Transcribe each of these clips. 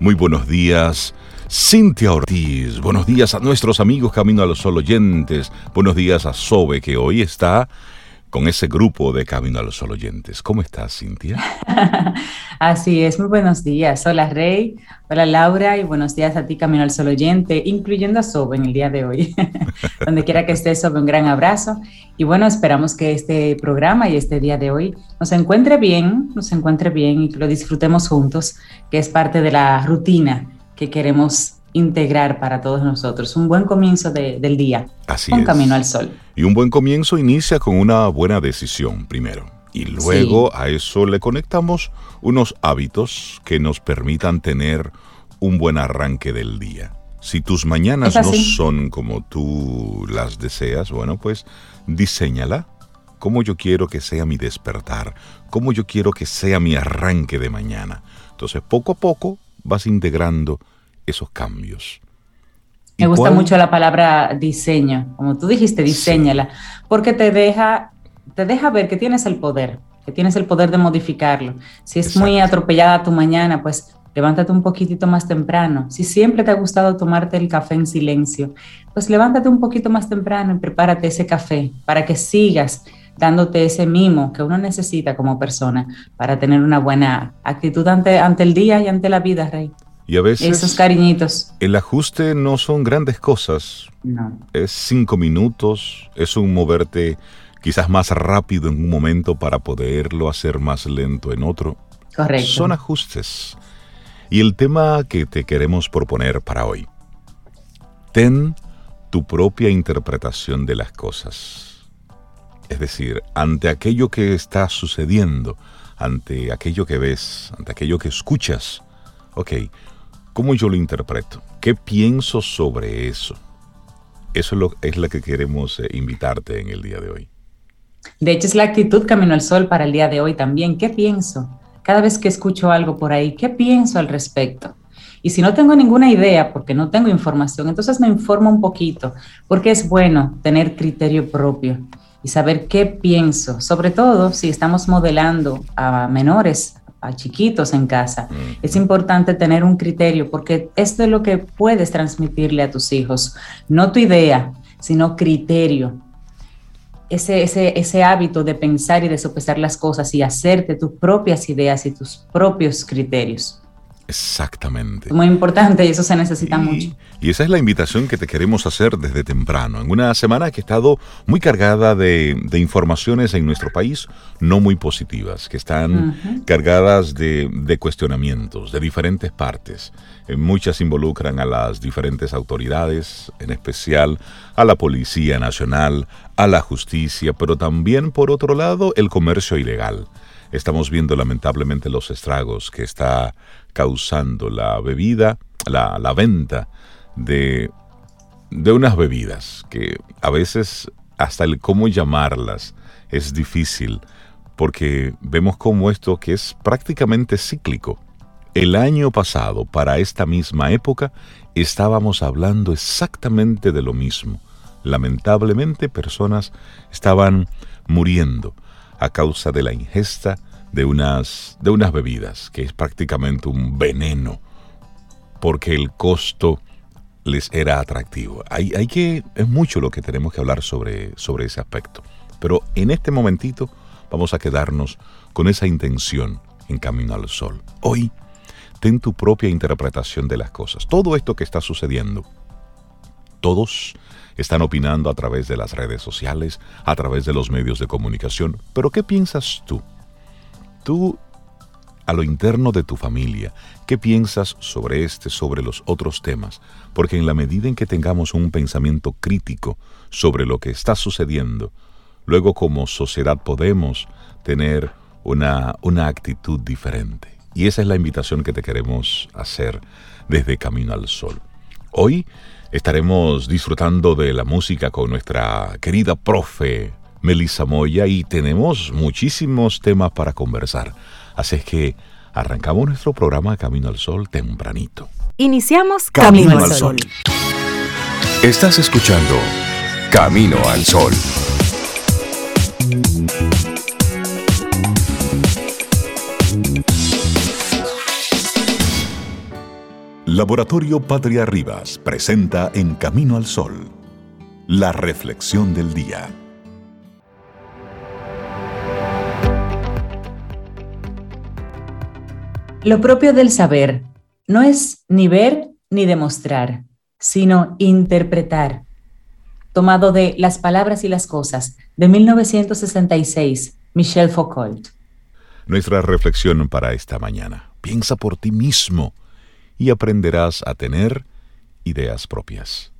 Muy buenos días. Cintia Ortiz, buenos días a nuestros amigos Camino a los Sol oyentes, buenos días a Sobe que hoy está con ese grupo de Camino a los Sol oyentes. ¿Cómo estás, Cintia? Así es, muy buenos días. Hola, Rey. Hola, Laura. Y buenos días a ti, Camino al Sol oyente, incluyendo a Sobe en el día de hoy. Donde quiera que estés, Sobe, un gran abrazo. Y bueno, esperamos que este programa y este día de hoy nos encuentre bien, nos encuentre bien y que lo disfrutemos juntos, que es parte de la rutina que queremos integrar para todos nosotros. Un buen comienzo del día. Así un camino al sol. Y un buen comienzo inicia con una buena decisión primero. Y luego a eso le conectamos unos hábitos que nos permitan tener un buen arranque del día. Si tus mañanas no son como tú las deseas, bueno, pues diseñala cómo yo quiero que sea mi despertar, cómo yo quiero que sea mi arranque de mañana. Entonces, poco a poco vas integrando esos cambios. Me gusta mucho la palabra diseño, como tú dijiste, diseñala, porque te deja, te deja ver que tienes el poder, que tienes el poder de modificarlo. Si es muy atropellada tu mañana, pues levántate un poquitito más temprano. Si siempre te ha gustado tomarte el café en silencio, pues levántate un poquito más temprano y prepárate ese café para que sigas dándote ese mimo que uno necesita como persona para tener una buena actitud ante, ante el día y ante la vida, Rey. Y a veces... Esos cariñitos. El ajuste no son grandes cosas. No. Es cinco minutos, es un moverte quizás más rápido en un momento para poderlo hacer más lento en otro. Correcto. Son ajustes. Y el tema que te queremos proponer para hoy. Ten tu propia interpretación de las cosas. Es decir, ante aquello que está sucediendo, ante aquello que ves, ante aquello que escuchas, ok, ¿Cómo yo lo interpreto? ¿Qué pienso sobre eso? Eso es lo, es lo que queremos eh, invitarte en el día de hoy. De hecho, es la actitud Camino al Sol para el día de hoy también. ¿Qué pienso? Cada vez que escucho algo por ahí, ¿qué pienso al respecto? Y si no tengo ninguna idea, porque no tengo información, entonces me informo un poquito, porque es bueno tener criterio propio y saber qué pienso, sobre todo si estamos modelando a menores a chiquitos en casa. Es importante tener un criterio porque esto es lo que puedes transmitirle a tus hijos, no tu idea, sino criterio. Ese, ese, ese hábito de pensar y de sopesar las cosas y hacerte tus propias ideas y tus propios criterios. Exactamente. Muy importante y eso se necesita mucho. Y esa es la invitación que te queremos hacer desde temprano, en una semana que ha estado muy cargada de, informaciones en nuestro país no muy positivas, que están cargadas de, de, cuestionamientos de diferentes partes. Eh, muchas involucran a las diferentes autoridades, en especial a la Policía Nacional, a la justicia, pero también, por otro lado, el comercio ilegal. Estamos viendo lamentablemente los estragos que está causando la bebida, la, la venta de, de unas bebidas que a veces hasta el cómo llamarlas es difícil porque vemos como esto que es prácticamente cíclico. El año pasado, para esta misma época, estábamos hablando exactamente de lo mismo. Lamentablemente personas estaban muriendo a causa de la ingesta de unas, de unas bebidas, que es prácticamente un veneno, porque el costo les era atractivo. Hay, hay que, es mucho lo que tenemos que hablar sobre, sobre ese aspecto. Pero en este momentito vamos a quedarnos con esa intención en Camino al Sol. Hoy, ten tu propia interpretación de las cosas. Todo esto que está sucediendo, todos están opinando a través de las redes sociales, a través de los medios de comunicación. Pero ¿qué piensas tú? Tú, a lo interno de tu familia, ¿qué piensas sobre este, sobre los otros temas? Porque en la medida en que tengamos un pensamiento crítico sobre lo que está sucediendo, luego como sociedad podemos tener una, una actitud diferente. Y esa es la invitación que te queremos hacer desde Camino al Sol. Hoy estaremos disfrutando de la música con nuestra querida profe Melissa Moya y tenemos muchísimos temas para conversar. Así es que arrancamos nuestro programa Camino al Sol tempranito. Iniciamos Camino, al Sol. Estás escuchando Camino al Sol. Laboratorio Patria Rivas presenta En Camino al Sol, la reflexión del día. Lo propio del saber no es ni ver ni demostrar, sino interpretar. Tomado de Las Palabras y las Cosas, de 1966, Michel Foucault. Nuestra reflexión para esta mañana. Piensa por ti mismo y aprenderás a tener ideas propias.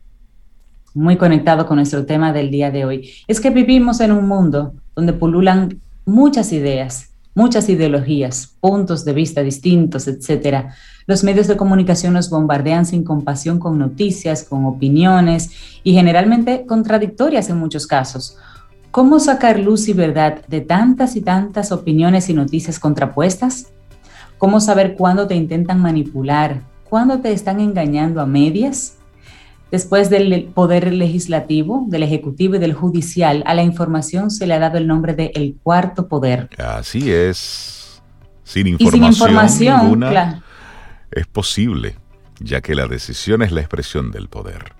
Muy conectado con nuestro tema del día de hoy. Es que vivimos en un mundo donde pululan muchas ideas, muchas ideologías, puntos de vista distintos, etc. Los medios de comunicación nos bombardean sin compasión con noticias, con opiniones y generalmente contradictorias en muchos casos. ¿Cómo sacar luz y verdad de tantas y tantas opiniones y noticias contrapuestas? ¿Cómo saber cuándo te intentan manipular, cuándo te están engañando a medias? Después del poder legislativo, del ejecutivo y del judicial, a la información se le ha dado el nombre de el cuarto poder. Así es. Sin información, sin información ninguna es posible, ya que la decisión es la expresión del poder.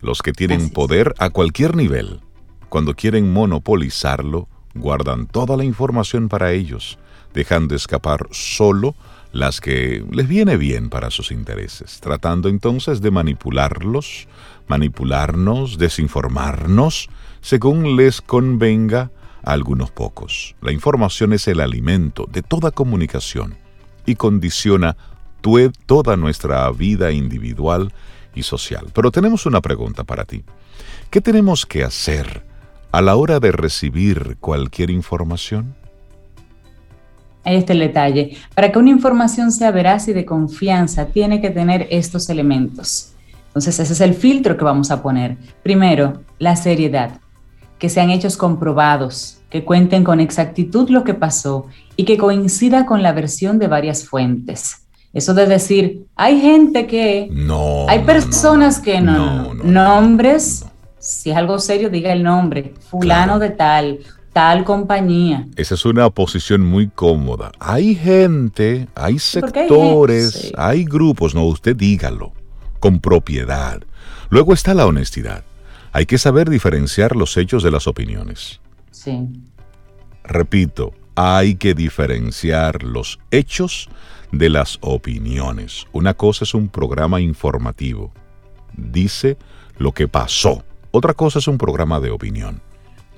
Los que tienen poder a cualquier nivel, cuando quieren monopolizarlo, guardan toda la información para ellos, dejando escapar solo las que les viene bien para sus intereses, tratando entonces de manipularlos, manipularnos, desinformarnos, según les convenga a algunos pocos. La información es el alimento de toda comunicación y condiciona toda nuestra vida individual y social. Pero tenemos una pregunta para ti. ¿Qué tenemos que hacer a la hora de recibir cualquier información? Ahí está el detalle. Para que una información sea veraz y de confianza, tiene que tener estos elementos. Entonces, ese es el filtro que vamos a poner. Primero, la seriedad, que sean hechos comprobados, que cuenten con exactitud lo que pasó y que coincida con la versión de varias fuentes. Eso de decir, hay gente que... No. Hay personas que no. Nombres, si es algo serio, diga el nombre. Fulano de tal tal compañía. Esa es una posición muy cómoda. Hay gente, hay sectores, hay, grupos, no, usted dígalo, con propiedad. Luego está la honestidad. Hay que saber diferenciar los hechos de las opiniones. Sí. Repito, hay que diferenciar los hechos de las opiniones. Una cosa es un programa informativo. Dice lo que pasó. Otra cosa es un programa de opinión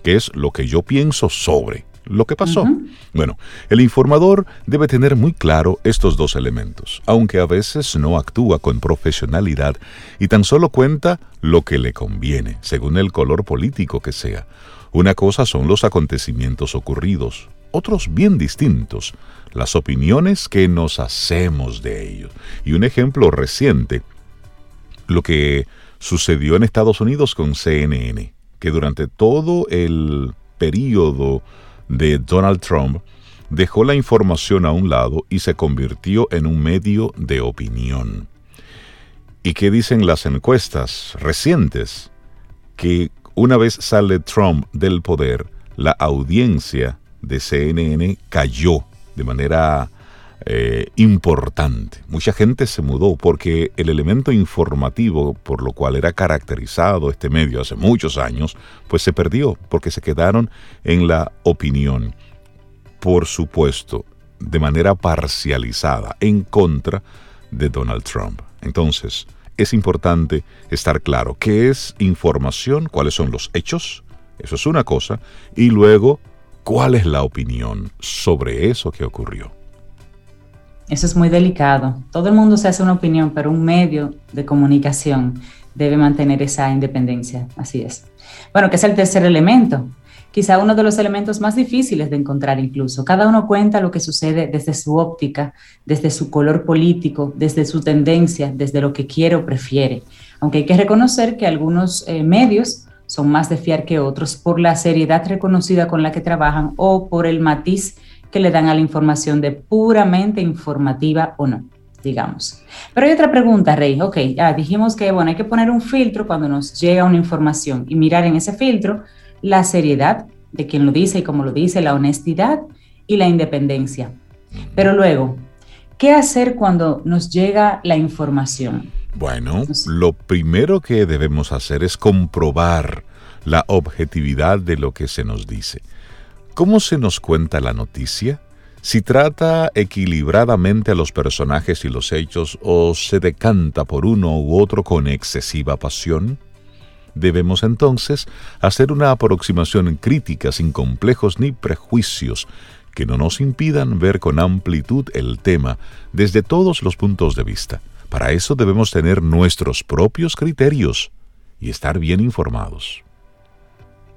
que es lo que yo pienso sobre lo que pasó. Bueno, el informador debe tener muy claro estos dos elementos, aunque a veces no actúa con profesionalidad y tan solo cuenta lo que le conviene, según el color político que sea. Una cosa son los acontecimientos ocurridos, otros bien distintos, las opiniones que nos hacemos de ellos. Y un ejemplo reciente, lo que sucedió en Estados Unidos con CNN que durante todo el periodo de Donald Trump dejó la información a un lado y se convirtió en un medio de opinión. ¿Y qué dicen las encuestas recientes? Que una vez sale Trump del poder, la audiencia de CNN cayó de manera eh, importante. Mucha gente se mudó porque el elemento informativo por lo cual era caracterizado este medio hace muchos años, pues se perdió porque se quedaron en la opinión, por supuesto, de manera parcializada en contra de Donald Trump. Entonces, es importante estar claro qué es información, cuáles son los hechos, eso es una cosa, y luego cuál es la opinión sobre eso que ocurrió. Eso es muy delicado. Todo el mundo se hace una opinión, pero un medio de comunicación debe mantener esa independencia. Así es. Bueno, que es el tercer elemento. Quizá uno de los elementos más difíciles de encontrar incluso. Cada uno cuenta lo que sucede desde su óptica, desde su color político, desde su tendencia, desde lo que quiere o prefiere. Aunque hay que reconocer que algunos eh, medios son más de fiar que otros por la seriedad reconocida con la que trabajan o por el matiz que le dan a la información de puramente informativa o no, digamos. Pero hay otra pregunta, Rey. Ok, ya dijimos que, bueno, hay que poner un filtro cuando nos llega una información y mirar en ese filtro la seriedad de quien lo dice y cómo lo dice, la honestidad y la independencia. Pero luego, ¿Qué hacer cuando nos llega la información? Bueno, lo primero que debemos hacer es comprobar la objetividad de lo que se nos dice. ¿Cómo se nos cuenta la noticia? Si trata equilibradamente a los personajes y los hechos o se decanta por uno u otro con excesiva pasión, debemos entonces hacer una aproximación crítica sin complejos ni prejuicios que no nos impidan ver con amplitud el tema desde todos los puntos de vista. Para eso debemos tener nuestros propios criterios y estar bien informados.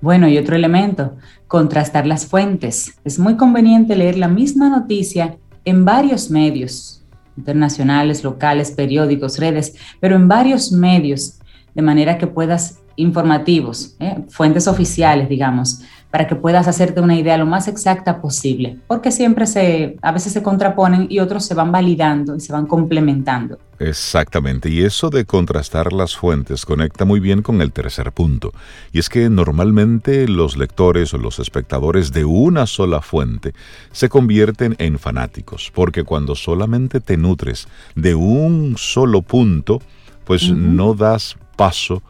Bueno, y otro elemento, contrastar las fuentes. Es muy conveniente leer la misma noticia en varios medios, internacionales, locales, periódicos, redes, pero en varios medios, de manera que puedas informativos, ¿eh? fuentes oficiales, digamos, para que puedas hacerte una idea lo más exacta posible, porque siempre se, a veces se contraponen y otros se van validando y se van complementando. Exactamente, y eso de contrastar las fuentes conecta muy bien con el tercer punto, y es que normalmente los lectores o los espectadores de una sola fuente se convierten en fanáticos, porque cuando solamente te nutres de un solo punto, pues no das paso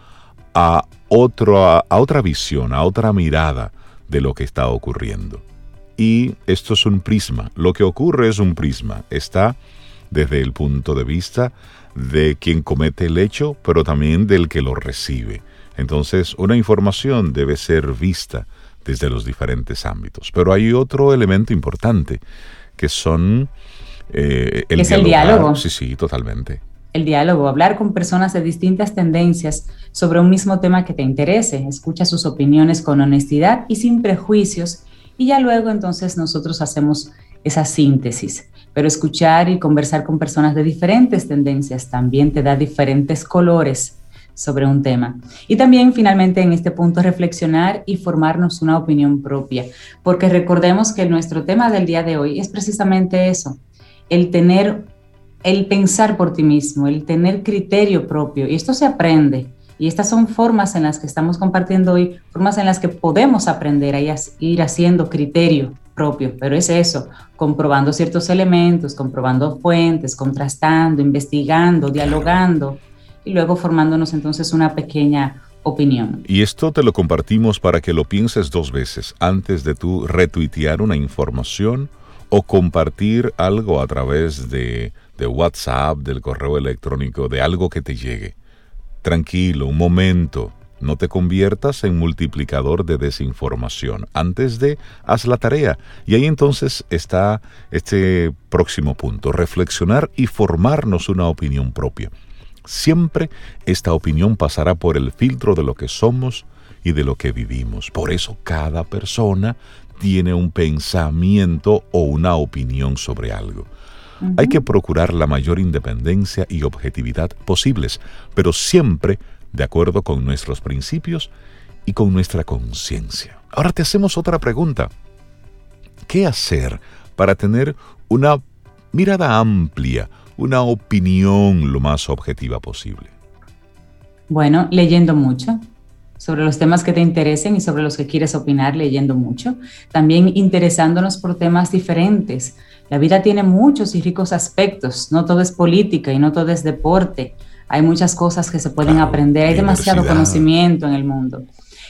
a, otro, a otra visión, a otra mirada de lo que está ocurriendo. Y esto es un prisma. Lo que ocurre es un prisma. Está desde el punto de vista de quien comete el hecho, pero también del que lo recibe. Entonces, una información debe ser vista desde los diferentes ámbitos. Pero hay otro elemento importante, que son eh, el, es el diálogo. Sí, sí, totalmente el diálogo, hablar con personas de distintas tendencias sobre un mismo tema que te interese, escucha sus opiniones con honestidad y sin prejuicios y ya luego entonces nosotros hacemos esa síntesis. Pero escuchar y conversar con personas de diferentes tendencias también te da diferentes colores sobre un tema. Y también finalmente en este punto reflexionar y formarnos una opinión propia, porque recordemos que nuestro tema del día de hoy es precisamente eso, el tener el pensar por ti mismo, el tener criterio propio. Y esto se aprende. Y estas son formas en las que estamos compartiendo hoy, formas en las que podemos aprender a ir haciendo criterio propio. Pero es eso, comprobando ciertos elementos, comprobando fuentes, contrastando, investigando, dialogando y luego formándonos entonces una pequeña opinión. Y esto te lo compartimos para que lo pienses dos veces antes de tú retuitear una información o compartir algo a través de de WhatsApp, del correo electrónico, de algo que te llegue. Tranquilo, un momento, no te conviertas en multiplicador de desinformación. Antes de, haz la tarea. Y ahí entonces está este próximo punto, reflexionar y formarnos una opinión propia. Siempre esta opinión pasará por el filtro de lo que somos y de lo que vivimos. Por eso cada persona tiene un pensamiento o una opinión sobre algo. Hay que procurar la mayor independencia y objetividad posibles, pero siempre de acuerdo con nuestros principios y con nuestra conciencia. Ahora te hacemos otra pregunta. ¿Qué hacer para tener una mirada amplia, una opinión lo más objetiva posible? Bueno, leyendo mucho sobre los temas que te interesen y sobre los que quieres opinar, leyendo mucho. También interesándonos por temas diferentes la vida tiene muchos y ricos aspectos, no todo es política y no todo es deporte. Hay muchas cosas que se pueden aprender, hay demasiado conocimiento en el mundo.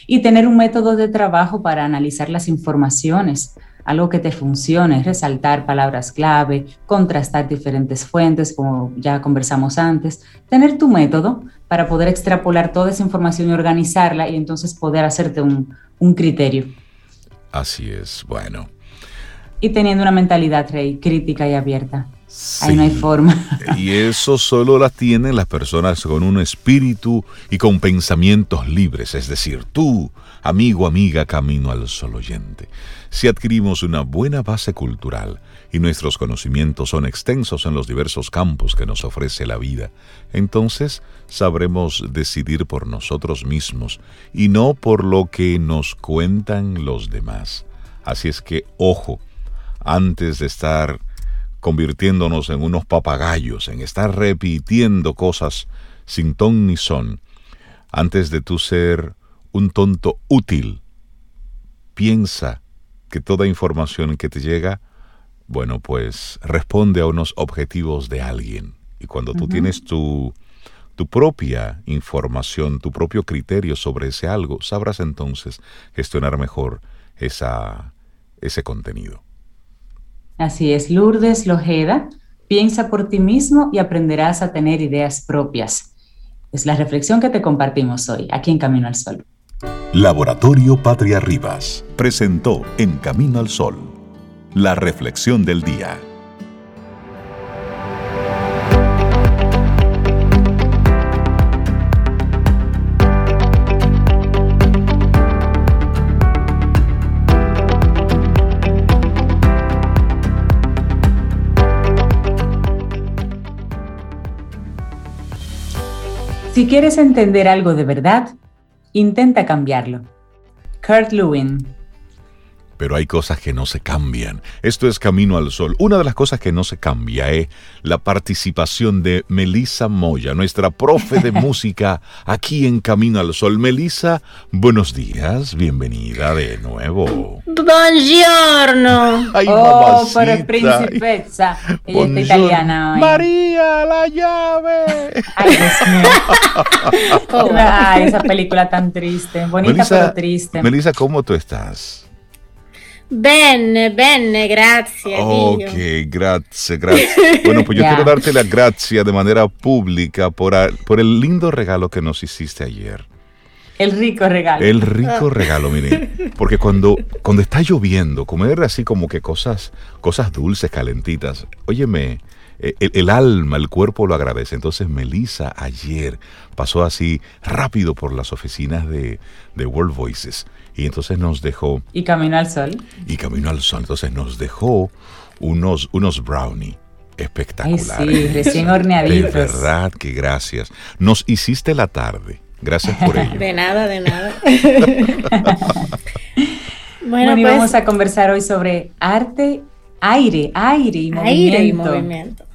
Y tener un método de trabajo para analizar las informaciones, algo que te funcione, resaltar palabras clave, contrastar diferentes fuentes, como ya conversamos antes, tener tu método para poder extrapolar toda esa información y organizarla y entonces poder hacerte un, un criterio. Así es, bueno. Y teniendo una mentalidad, Rey, crítica y abierta. Ahí no hay forma. Y eso solo la tienen las personas con un espíritu y con pensamientos libres, es decir, tú, amigo, amiga, camino al sol oyente. Si adquirimos una buena base cultural y nuestros conocimientos son extensos en los diversos campos que nos ofrece la vida, entonces sabremos decidir por nosotros mismos y no por lo que nos cuentan los demás. Así es que, ojo, antes de estar convirtiéndonos en unos papagayos, en estar repitiendo cosas sin ton ni son, antes de tú ser un tonto útil, piensa que toda información que te llega bueno, pues responde a unos objetivos de alguien. Y cuando tú tienes tu, tu propia información, tu propio criterio sobre ese algo, sabrás entonces gestionar mejor esa, ese contenido. Así es, Lourdes Lojeda, piensa por ti mismo y aprenderás a tener ideas propias. Es la reflexión que te compartimos hoy, aquí en Camino al Sol. Laboratorio Patria Rivas presentó En Camino al Sol, la reflexión del día. Si quieres entender algo de verdad, intenta cambiarlo. Kurt Lewin pero hay cosas que no se cambian. Esto es Camino al Sol. Una de las cosas que no se cambia es la participación de Melissa Moya, nuestra profe de música aquí en Camino al Sol. Melissa, buenos días, bienvenida de nuevo. Buongiorno. Ay, oh, pero principessa. Ella está italiana hoy. María, la llave. Ay, Dios mío. Ay, esa película tan triste. Bonita pero triste. Melissa, ¿cómo tú estás? Bene, bene, gracias. Ok, gracias, gracias. Bueno, pues yo quiero darte la gracia de manera pública por, por el lindo regalo que nos hiciste ayer. El rico regalo. El rico regalo, mire. Porque cuando, cuando está lloviendo, comer así como que cosas, cosas dulces, calentitas, óyeme, el, alma, el cuerpo lo agradece. Entonces Melissa ayer pasó así rápido por las oficinas de, de World Voices y entonces nos dejó... Y Camino al Sol. Y Camino al Sol. Entonces nos dejó unos, unos brownie espectaculares. sí, recién horneaditos. De verdad que gracias. Nos hiciste la tarde. Gracias por ello. De nada, de nada. bueno, pues, vamos a conversar hoy sobre arte, aire, aire y movimiento. Aire y movimiento.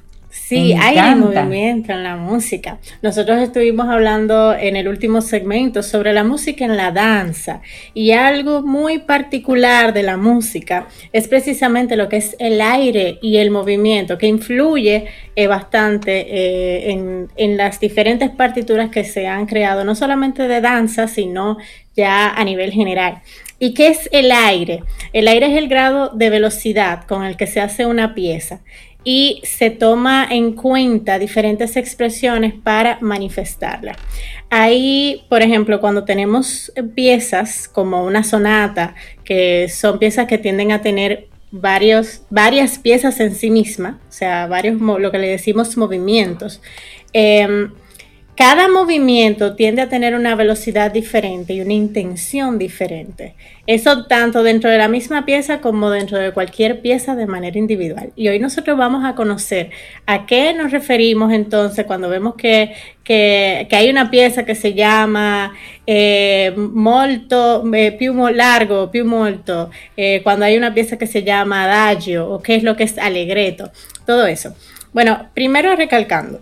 Sí, hay movimiento en la música. Nosotros estuvimos hablando en el último segmento sobre la música en la danza y algo muy particular de la música es precisamente lo que es el aire y el movimiento que influye eh, bastante eh, en, en las diferentes partituras que se han creado, no solamente de danza, sino ya a nivel general. ¿Y qué es el aire? El aire es el grado de velocidad con el que se hace una pieza y se toma en cuenta diferentes expresiones para manifestarla. Ahí, por ejemplo, cuando tenemos piezas como una sonata, que son piezas que tienden a tener varios, varias piezas en sí misma, o sea, varios, lo que le decimos movimientos, em, cada movimiento tiende a tener una velocidad diferente y una intención diferente. Eso tanto dentro de la misma pieza como dentro de cualquier pieza de manera individual. Y hoy nosotros vamos a conocer a qué nos referimos entonces cuando vemos que, hay una pieza que se llama eh, molto, eh, largo, più molto, eh, cuando hay una pieza que se llama adagio o qué es lo que es alegreto, todo eso. Bueno, primero recalcando,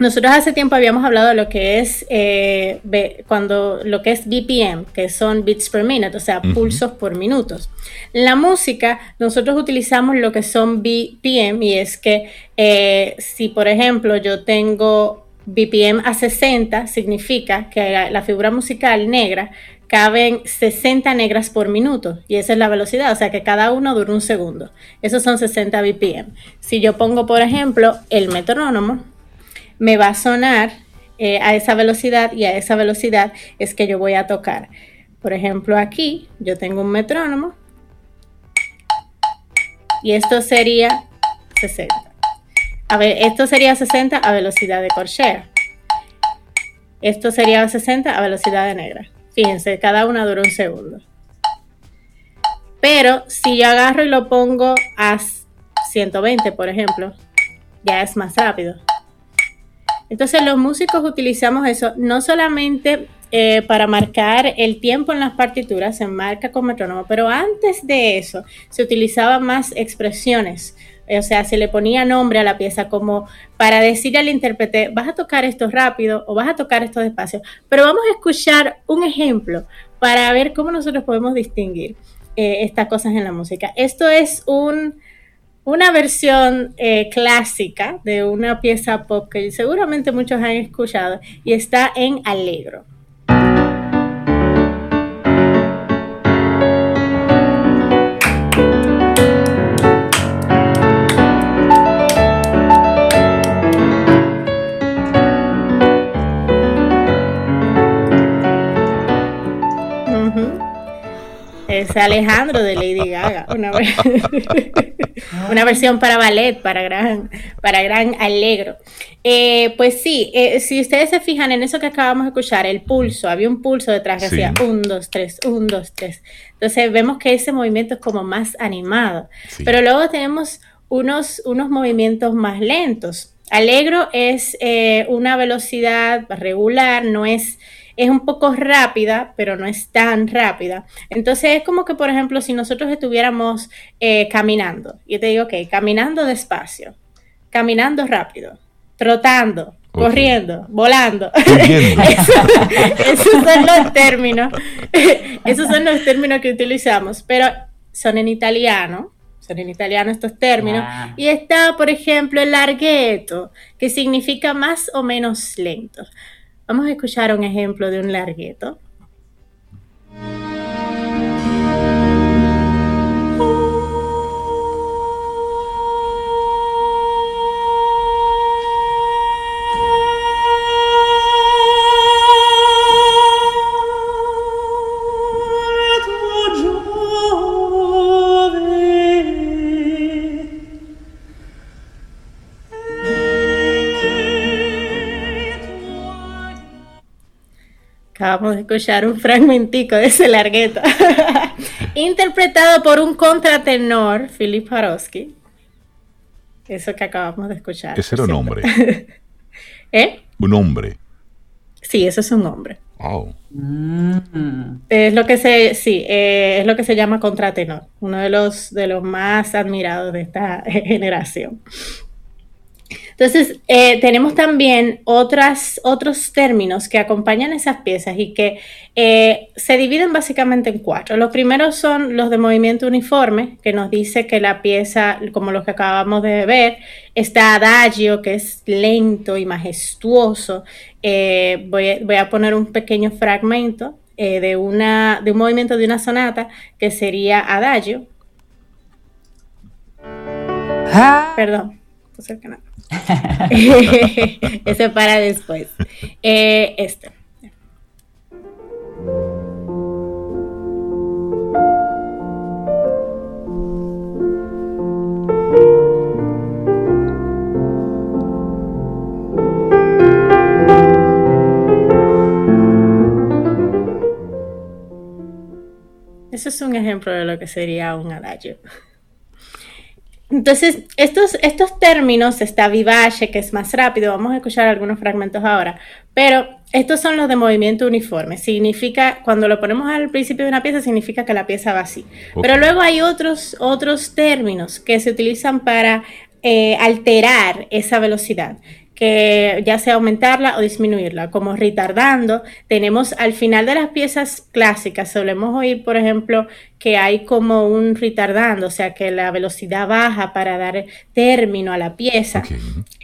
nosotros hace tiempo habíamos hablado de lo que es eh, cuando lo que es BPM, que son beats per minute, o sea, pulsos por minutos. la música, nosotros utilizamos lo que son BPM y es que eh, si, por ejemplo, yo tengo BPM a 60, significa que la, la figura musical negra caben 60 negras por minuto y esa es la velocidad, o sea que cada uno dura un segundo. Esos son 60 BPM. Si yo pongo, por ejemplo, el metrónomo, me va a sonar eh, a esa velocidad y a esa velocidad es que yo voy a tocar. Por ejemplo, aquí yo tengo un metrónomo y esto sería 60. A ver, esto sería 60 a velocidad de corchea. Esto sería 60 a velocidad de negra. Fíjense, cada una dura un segundo. Pero si yo agarro y lo pongo a 120, por ejemplo, ya es más rápido. Entonces los músicos utilizamos eso no solamente eh, para marcar el tiempo en las partituras, se marca con metrónomo, pero antes de eso se utilizaban más expresiones. O sea, se le ponía nombre a la pieza como para decir al intérprete, vas a tocar esto rápido o vas a tocar esto despacio. Pero vamos a escuchar un ejemplo para ver cómo nosotros podemos distinguir eh, estas cosas en la música. Esto es un una versión eh, clásica de una pieza pop que seguramente muchos han escuchado y está en Allegro. Es Alejandro de Lady Gaga, una, versión para ballet, para gran, para gran alegro. Eh, pues sí, eh, si ustedes se fijan en eso que acabamos de escuchar, el pulso, había un pulso detrás que hacía 1, 2, 3, 1, 2, 3. Entonces vemos que ese movimiento es como más animado. Pero luego tenemos unos, unos movimientos más lentos. Alegro es eh, una velocidad regular, no es es un poco rápida, pero no es tan rápida. Entonces es como que, por ejemplo, si nosotros estuviéramos eh, caminando, yo te digo, ok, caminando despacio, caminando rápido, trotando, corriendo, volando. esos son los términos, esos son los términos que utilizamos, pero son en italiano, son en italiano estos términos. Ah. Y está, por ejemplo, el larghetto, que significa más o menos lento. Vamos a escuchar un ejemplo de un largueto. Acabamos de escuchar un fragmentico de ese largueto. Interpretado por un contratenor, Philip Jarowski. Eso que acabamos de escuchar. Ese era un hombre. ¿Eh? Un hombre. Sí, eso es un hombre. Oh. Es lo que se, sí, eh, es lo que se llama contratenor, uno de los, de los más admirados de esta generación. Entonces, eh, tenemos también otras, otros términos que acompañan esas piezas y que eh, se dividen básicamente en cuatro. Los primeros son los de movimiento uniforme, que nos dice que la pieza, como los que acabamos de ver, está adagio, que es lento y majestuoso. Eh, voy, a poner un pequeño fragmento de, una, de un movimiento de una sonata que sería adagio. Ah. Perdón, puse el canal. Ese para después. Eh, este. Es un ejemplo de lo que sería un adagio. Entonces, estos, estos términos, está vivace, que es más rápido, vamos a escuchar algunos fragmentos ahora, pero estos son los de movimiento uniforme. Significa, cuando lo ponemos al principio de una pieza, significa que la pieza va así. Pero luego hay otros, otros términos que se utilizan para eh, alterar esa velocidad que ya sea aumentarla o disminuirla, como retardando. Tenemos al final de las piezas clásicas, solemos oír, por ejemplo, que hay como un retardando, o sea, que la velocidad baja para dar término a la pieza.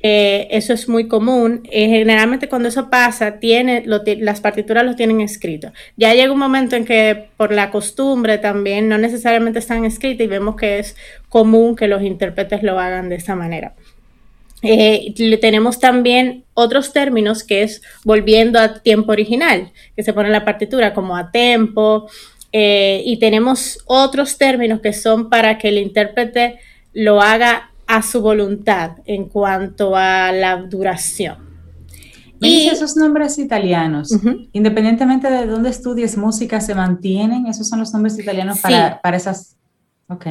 Eh, eso es muy común. Eh, generalmente cuando eso pasa, tiene, las partituras lo tienen escrito. Ya llega un momento en que por la costumbre también no necesariamente están escritas y vemos que es común que los intérpretes lo hagan de esa manera. Eh, tenemos también otros términos que es volviendo a tiempo original, que se pone en la partitura como a tempo, eh, y tenemos otros términos que son para que el intérprete lo haga a su voluntad en cuanto a la duración. y esos nombres italianos, independientemente de dónde estudies música, se mantienen, esos son los nombres italianos para, para esas. Ok.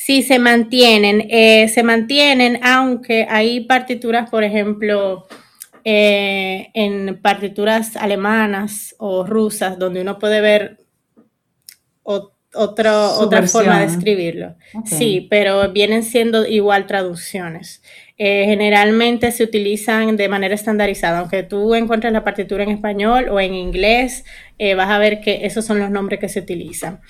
Sí, se mantienen, eh, se mantienen, aunque hay partituras, por ejemplo, eh, en partituras alemanas o rusas, donde uno puede ver otra forma de escribirlo. Sí, pero vienen siendo igual traducciones. Eh, generalmente se utilizan de manera estandarizada, aunque tú encuentres la partitura en español o en inglés, vas a ver que esos son los nombres que se utilizan.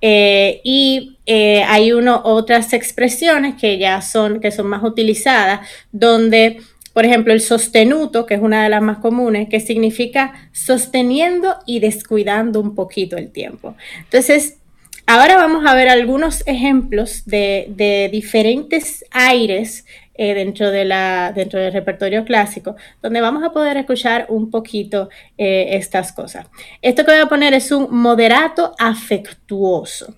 Eh, y eh, hay uno, otras expresiones que ya son, que son más utilizadas, donde, por ejemplo, el sostenuto, que es una de las más comunes, que significa sosteniendo y descuidando un poquito el tiempo. Entonces, ahora vamos a ver algunos ejemplos de, de diferentes aires eh, dentro, de la, dentro del repertorio clásico, donde vamos a poder escuchar un poquito eh, estas cosas. Esto que voy a poner es un moderato afectuoso.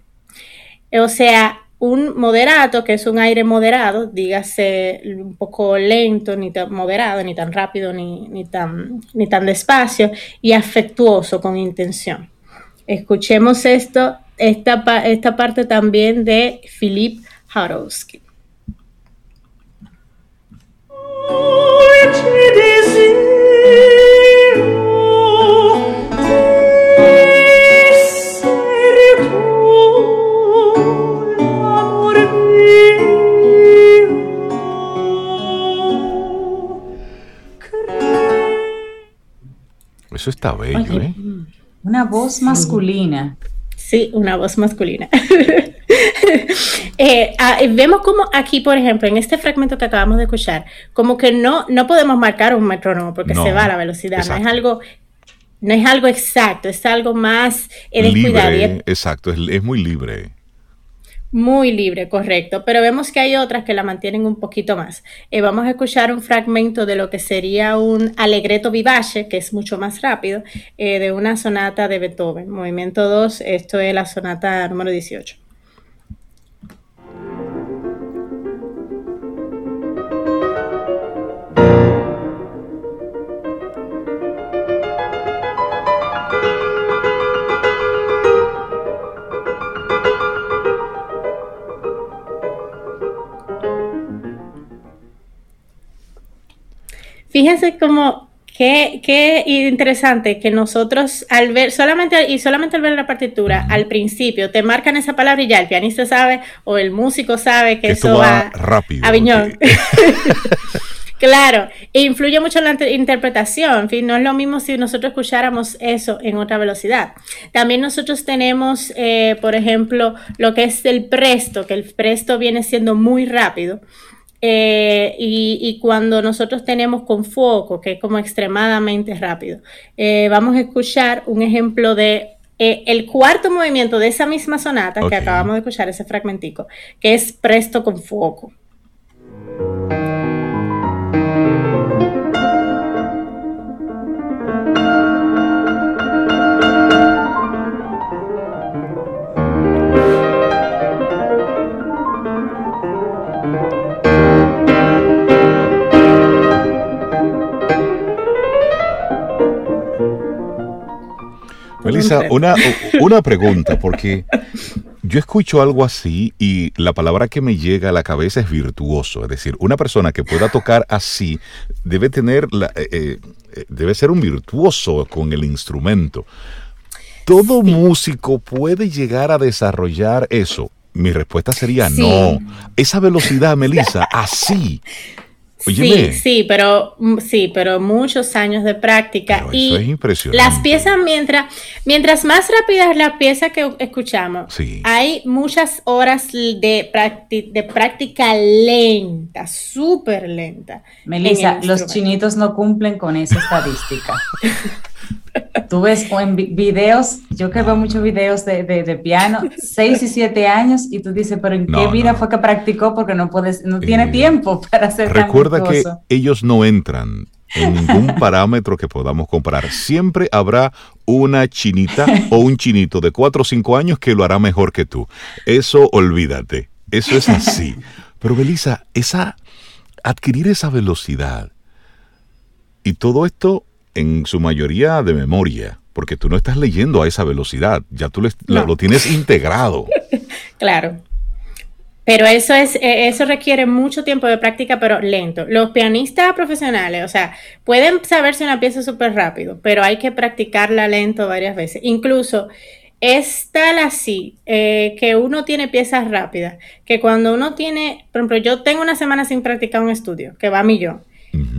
O sea, un moderato, que es un aire moderado, dígase un poco lento, ni tan moderado, ni tan rápido, ni, tan, ni tan despacio, y afectuoso, con intención. Escuchemos esto, esta, esta parte también de Philip Harowski. Eso está bello, ¿eh? Una voz masculina. Sí, una voz masculina. Eh, ah, vemos como aquí, por ejemplo, en este fragmento que acabamos de escuchar, como que no, no podemos marcar un metrónomo porque se va la velocidad, no es algo no es algo exacto, es algo más eh, libre, exacto, es, muy libre. Muy libre, correcto. Pero vemos que hay otras que la mantienen un poquito más. Eh, vamos a escuchar un fragmento de lo que sería un alegreto vivace, que es mucho más rápido, de una sonata de Beethoven. Movimiento 2, esto es la sonata número 18. Fíjense cómo Qué, qué, interesante que nosotros al ver, solamente y solamente al ver la partitura, al principio te marcan esa palabra y ya el pianista sabe o el músico sabe que, eso va, rápido. A Viñón. claro, e influye mucho la interpretación. En fin, no es lo mismo si nosotros escucháramos eso en otra velocidad. También nosotros tenemos, eh, por ejemplo, lo que es el presto, que el presto viene siendo muy rápido. Eh, y, cuando nosotros tenemos con foco, que es como extremadamente rápido, eh, vamos a escuchar un ejemplo de eh, el cuarto movimiento de esa misma sonata que acabamos de escuchar, ese fragmentico, que es presto con foco. Melissa, una, una pregunta, porque yo escucho algo así y la palabra que me llega a la cabeza es virtuoso. Es decir, una persona que pueda tocar así debe tener, la, eh, eh, debe ser un virtuoso con el instrumento. ¿Todo músico puede llegar a desarrollar eso? Mi respuesta sería no. Esa velocidad, Melissa, así. Sí, sí, pero mm, sí, pero muchos años de práctica y es impresionante. las piezas mientras mientras más rápida es la pieza que escuchamos, hay muchas horas de, de práctica lenta, súper lenta. Melissa, los chinitos no cumplen con esa estadística. Tú ves en videos, yo que veo muchos videos de, de, piano, 6 y 7 años, y tú dices, pero ¿en qué vida fue que practicó? Porque no puedes, no tiene eh, tiempo para hacer Recuerda que ellos no entran en ningún parámetro que podamos comparar. Siempre habrá una chinita o un chinito de 4 o 5 años que lo hará mejor que tú. Eso olvídate. Eso es así. Pero Belisa, esa adquirir esa velocidad y todo esto en su mayoría de memoria, porque tú no estás leyendo a esa velocidad, ya tú lo, tienes integrado. claro. Pero eso es, eh, eso requiere mucho tiempo de práctica, pero lento. Los pianistas profesionales, o sea, pueden saberse una pieza súper rápido, pero hay que practicarla lento varias veces. Incluso es tal así eh, que uno tiene piezas rápidas, que cuando uno tiene, por ejemplo, yo tengo una semana sin practicar un estudio, que va a millón,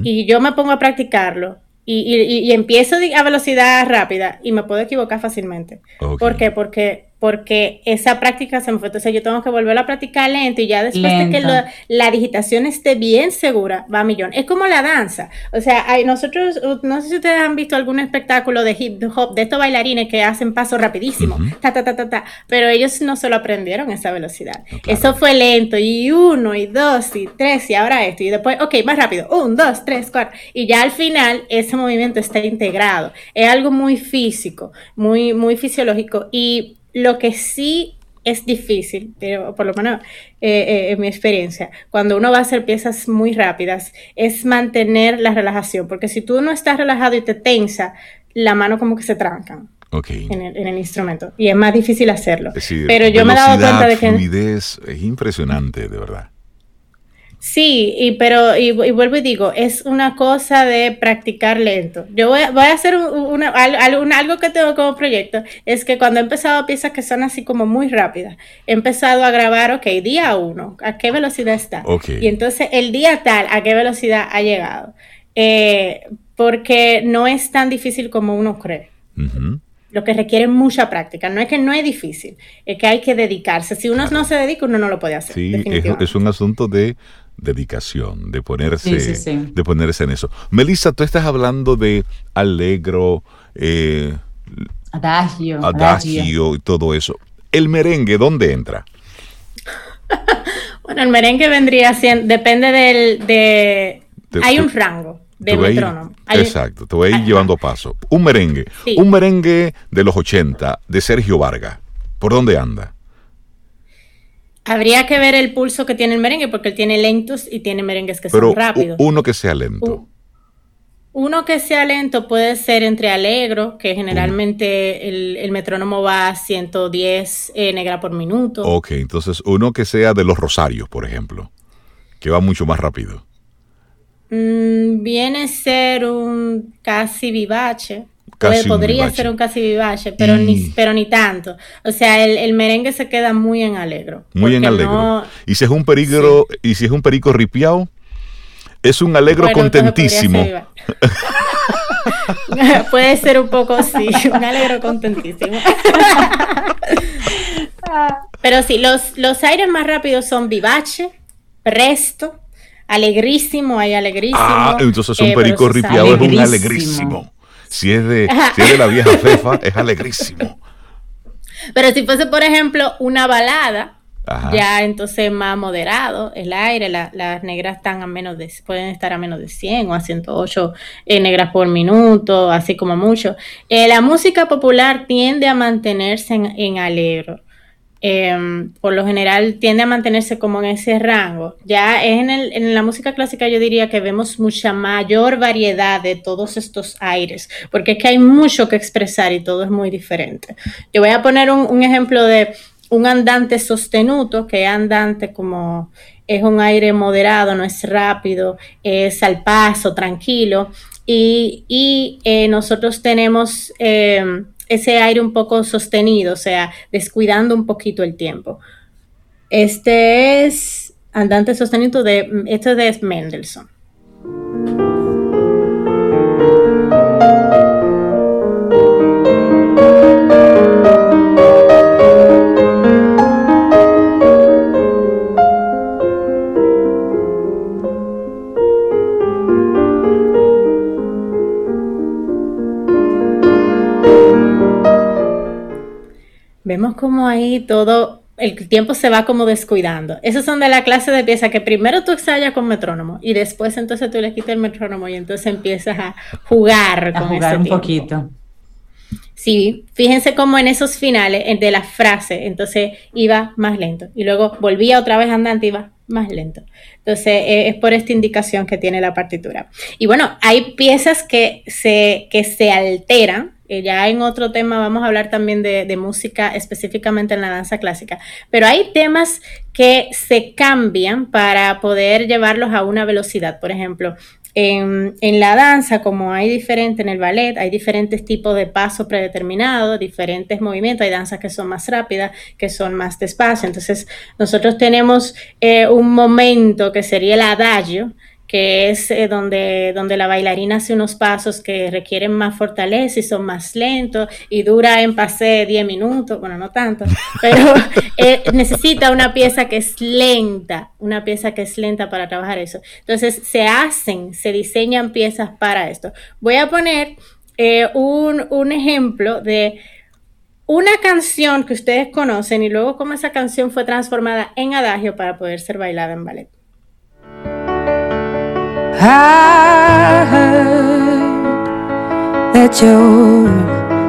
y yo me pongo a practicarlo, y, empiezo a velocidad rápida y me puedo equivocar fácilmente. ¿Por qué? Porque porque esa práctica se me fue. Entonces yo tengo que volver a practicar lento y ya después de que la digitación esté bien segura, va a millón. Es como la danza. O sea, hay, nosotros, no sé si ustedes han visto algún espectáculo de hip hop, de estos bailarines que hacen pasos rapidísimo, ta, ta, ta, ta, ta, pero ellos no se lo aprendieron esa velocidad. Eso fue lento y uno y dos y tres y ahora esto y después, ok, más rápido, un, dos, tres, cuatro. Y ya al final ese movimiento está integrado. Es algo muy físico, muy, muy fisiológico y lo que sí es difícil, pero por lo menos eh, eh, en mi experiencia, cuando uno va a hacer piezas muy rápidas, es mantener la relajación, porque si tú no estás relajado y te tensa, la mano como que se tranca. En, el, instrumento y es más difícil hacerlo. pero yo me he dado cuenta de que fluidez es impresionante, de verdad. Sí, y, pero y, vuelvo y digo, es una cosa de practicar lento. Yo voy, a hacer una, algo que tengo como proyecto, es que cuando he empezado piezas que son así como muy rápidas, he empezado a grabar, ok, día uno, ¿a qué velocidad está? Y entonces el día tal, ¿a qué velocidad ha llegado? Eh, porque no es tan difícil como uno cree. Lo que requiere mucha práctica. No es que no es difícil, es que hay que dedicarse. Si uno no se dedica, uno no lo puede hacer. Sí, es un asunto de dedicación, de ponerse, de ponerse en eso. Melissa, tú estás hablando de alegro, eh, adagio, adagio, y todo eso. El merengue, ¿dónde entra? bueno, el merengue vendría siendo, depende del, de, hay un rango de metrónomo. exacto, te voy a ir llevando paso. Un merengue, un merengue de los 80 de Sergio Vargas. ¿Por dónde anda? Habría que ver el pulso que tiene el merengue, porque él tiene lentos y tiene merengues que son rápidos. Uno que sea lento. uno que sea lento puede ser entre alegro, que generalmente el, metrónomo va a 110 eh, negra por minuto. Ok, entonces uno que sea de los rosarios, por ejemplo, que va mucho más rápido. Mm, viene a ser un casi podría ser un casi vivace, pero, ni, pero ni tanto. O sea, el, merengue se queda muy en alegro. Muy en alegro. y si es un peligro, y si es un perico ripiao, es un alegro contentísimo. Puede ser un poco sí, un alegro contentísimo. Pero sí, los, los aires más rápidos son vivace, presto, alegrísimo, hay alegrísimo. Ah, entonces un eh, perico ripiao es un alegrísimo. Si es de, de la vieja fefa, es alegrísimo. Pero si fuese, por ejemplo, una balada, ya entonces más moderado el aire, las negras están a menos de, pueden estar a menos de 100 o a 108 eh, negras por minuto, así como mucho. Eh, la música popular tiende a mantenerse en, en alegro. Em, por lo general tiende a mantenerse como en ese rango. Ya en, el, en, la música clásica yo diría que vemos mucha mayor variedad de todos estos aires, porque es que hay mucho que expresar y todo es muy diferente. Yo voy a poner un, ejemplo de un andante sostenuto, que andante como es un aire moderado, no es rápido, es al paso, tranquilo, y, y eh, nosotros tenemos... Em, ese aire un poco sostenido, o sea, descuidando un poquito el tiempo. Este es Andante Sostenido de, este es de Mendelssohn. Vemos como ahí todo, el tiempo se va como descuidando. Esos son de la clase de pieza que primero tú ensayas con metrónomo y después entonces tú le quitas el metrónomo y entonces empiezas a jugar a jugar un poquito. Sí, fíjense cómo en esos finales de la frase, entonces iba más lento y luego volvía otra vez andante y iba más lento. Entonces eh, es por esta indicación que tiene la partitura. Y bueno, hay piezas que se, que se alteran ya en otro tema vamos a hablar también de, música específicamente en la danza clásica, pero hay temas que se cambian para poder llevarlos a una velocidad. Por ejemplo, en, la danza, como hay diferente en el ballet, hay diferentes tipos de pasos predeterminados, diferentes movimientos, hay danzas que son más rápidas, que son más despacio. Entonces, nosotros tenemos eh, un momento que sería el adagio, que es eh, donde, donde la bailarina hace unos pasos que requieren más fortaleza y son más lentos y dura en pase 10 minutos, bueno, no tanto, pero eh, necesita una pieza que es lenta, una pieza que es lenta para trabajar eso. Entonces se hacen, se diseñan piezas para esto. Voy a poner eh, un, un ejemplo de una canción que ustedes conocen y luego cómo esa canción fue transformada en adagio para poder ser bailada en ballet. I heard that you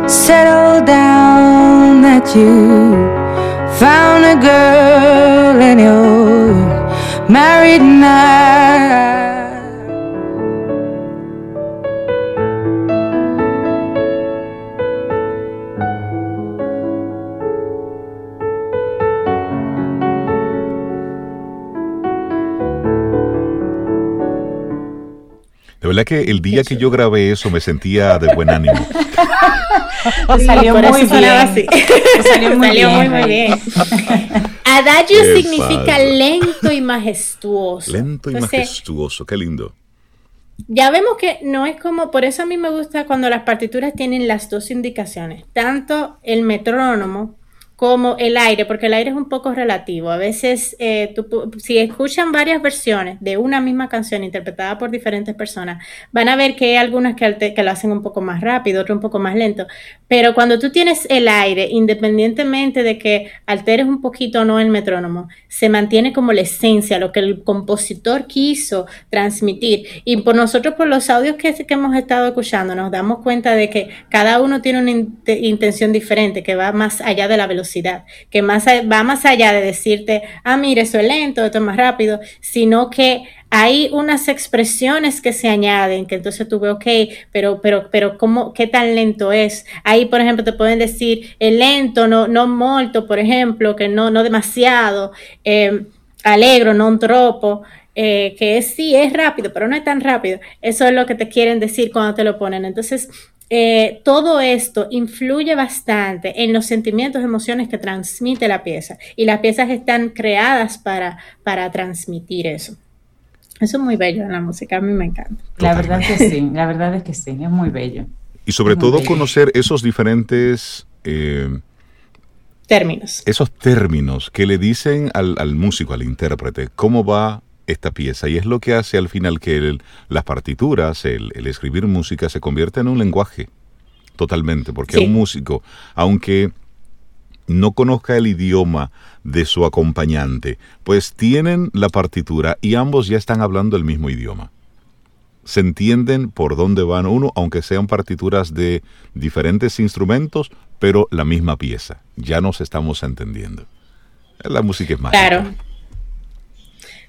settled down, that you found a girl and you're married now. Verdad que el día que yo grabé eso me sentía de buen ánimo. salió muy bien. Salió muy bien. Muy, bien. Adagio significa lento y majestuoso. Lento y majestuoso, qué lindo. Ya vemos que no es como, por eso a mí me gusta cuando las partituras tienen las dos indicaciones, tanto el metrónomo como el aire, porque el aire es un poco relativo. A veces, eh, si escuchan varias versiones de una misma canción interpretada por diferentes personas, van a ver que hay algunas que, que lo hacen un poco más rápido, otras un poco más lento. Pero cuando tú tienes el aire, independientemente de que alteres un poquito o no el metrónomo, se mantiene como la esencia, lo que el compositor quiso transmitir. Y por nosotros, por los audios que, que hemos estado escuchando, nos damos cuenta de que cada uno tiene una intención diferente, que va más allá de la velocidad que más, va más allá de decirte, ah, mire, eso es lento, esto es más rápido, sino que hay unas expresiones que se añaden, que entonces tú ves, ok, pero, pero, pero, ¿cómo, ¿qué tan lento es? Ahí, por ejemplo, te pueden decir el lento, no, no molto, por ejemplo, que no, no demasiado, eh, alegro, no tropo. Eh, que sí, es rápido, pero no es tan rápido. Eso es lo que te quieren decir cuando te lo ponen. Entonces, eh, todo esto influye bastante en los sentimientos, emociones que transmite la pieza. Y las piezas están creadas para, para transmitir eso. Eso es muy bello en la música, a mí me encanta. La verdad que sí, la verdad es que sí, es muy bello. Y sobre todo conocer esos diferentes... Eh, términos. Esos términos que le dicen al, al músico, al intérprete, cómo va esta pieza y es lo que hace al final que las partituras, el, escribir música se convierta en un lenguaje totalmente, porque un músico, aunque no conozca el idioma de su acompañante, pues tienen la partitura y ambos ya están hablando el mismo idioma. Se entienden por dónde van uno, aunque sean partituras de diferentes instrumentos, pero la misma pieza. Ya nos estamos entendiendo. La música es mágica. Claro.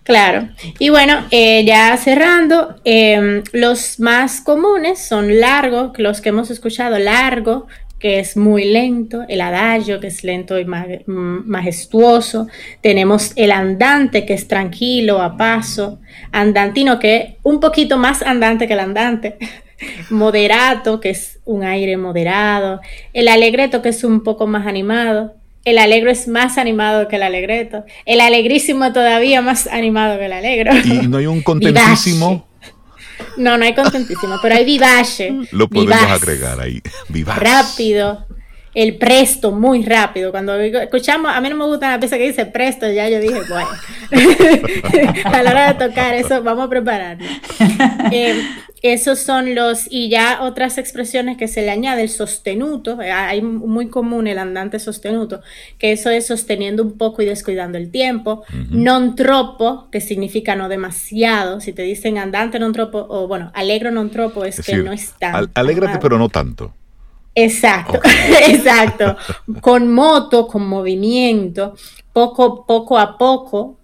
Claro. Y bueno, eh, ya cerrando, em, los más comunes son largo, los que hemos escuchado, largo, que es muy lento, el adagio, que es lento y mm, majestuoso, tenemos el andante, que es tranquilo, a paso, andantino, que es un poquito más andante que el andante, moderato, que es un aire moderado, el alegreto, que es un poco más animado, el alegro es más animado que el alegreto. El alegrísimo todavía más animado que el alegro. Y no hay un contentísimo. No, no hay contentísimo, pero hay vivace. Lo podemos agregar ahí. Vivace. Rápido. El presto, muy rápido. Cuando escuchamos, a mí no me gusta la pieza que dice presto, ya yo dije, bueno, a la hora de tocar eso, vamos a prepararnos. Eh, esos son los, y ya otras expresiones que se le añade, el sostenuto, eh, hay muy común el andante sostenuto, que eso es sosteniendo un poco y descuidando el tiempo. Non troppo, que significa no demasiado, si te dicen andante non troppo, o bueno, alegro non troppo, es, que no es tan. alégrate, pero no tanto. Exacto, exacto. Con moto, con movimiento, poco, poco a poco,